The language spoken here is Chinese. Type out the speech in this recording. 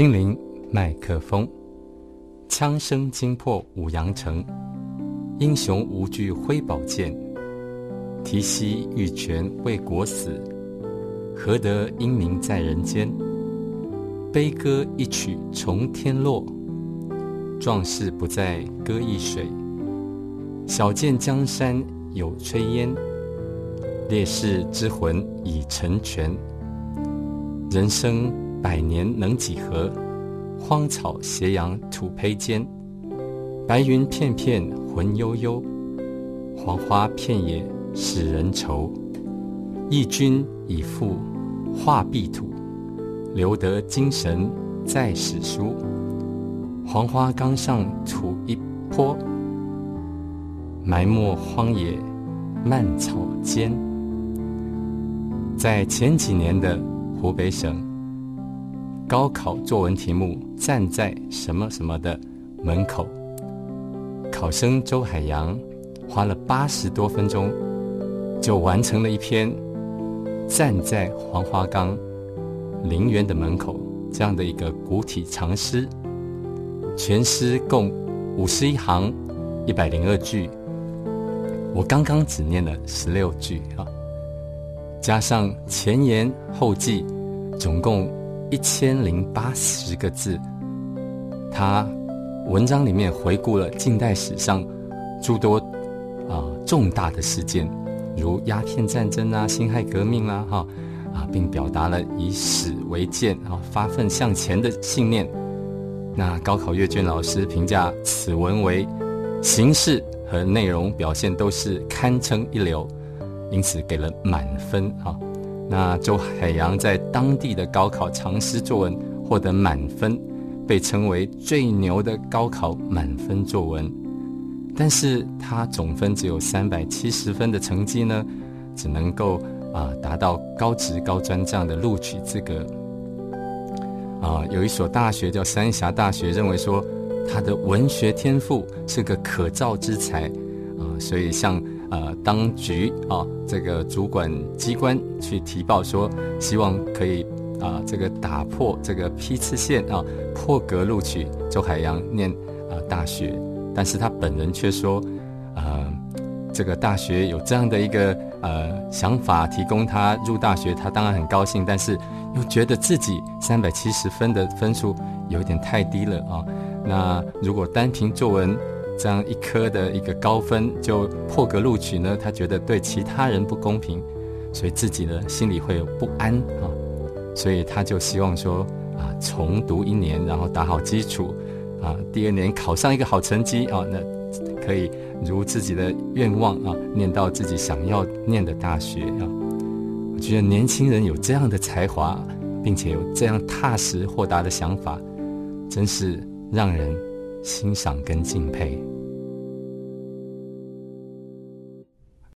心灵麦克风，枪声惊破五羊城，英雄无惧挥宝剑，提膝玉泉为国死，何得英名在人间？悲歌一曲从天落，壮士不再歌一水。小见江山有炊烟，烈士之魂已成全。人生。百年能几何？荒草斜阳土坯间，白云片片魂悠悠，黄花片野使人愁。义君已赴画壁土，留得精神在史书。黄花冈上土一坡，埋没荒野蔓草间。在前几年的湖北省。高考作文题目：站在什么什么的门口。考生周海洋花了八十多分钟，就完成了一篇站在黄花岗陵园的门口这样的一个古体长诗。全诗共五十一行，一百零二句。我刚刚只念了十六句啊，加上前言后记，总共。一千零八十个字，他文章里面回顾了近代史上诸多啊重大的事件，如鸦片战争啊、辛亥革命啦，哈啊，并表达了以史为鉴啊、发奋向前的信念。那高考阅卷老师评价此文为形式和内容表现都是堪称一流，因此给了满分啊。那周海洋在当地的高考常识作文获得满分，被称为最牛的高考满分作文。但是他总分只有三百七十分的成绩呢，只能够啊达到高职高专这样的录取资格。啊，有一所大学叫三峡大学，认为说他的文学天赋是个可造之才啊，所以像。呃，当局啊，这个主管机关去提报说，希望可以啊，这个打破这个批次线啊，破格录取周海洋念啊大学，但是他本人却说，呃，这个大学有这样的一个呃想法，提供他入大学，他当然很高兴，但是又觉得自己三百七十分的分数有点太低了啊。那如果单凭作文，这样一科的一个高分就破格录取呢，他觉得对其他人不公平，所以自己呢心里会有不安啊，所以他就希望说啊重读一年，然后打好基础啊，第二年考上一个好成绩啊，那可以如自己的愿望啊，念到自己想要念的大学啊。我觉得年轻人有这样的才华，并且有这样踏实豁达的想法，真是让人。欣赏跟敬佩。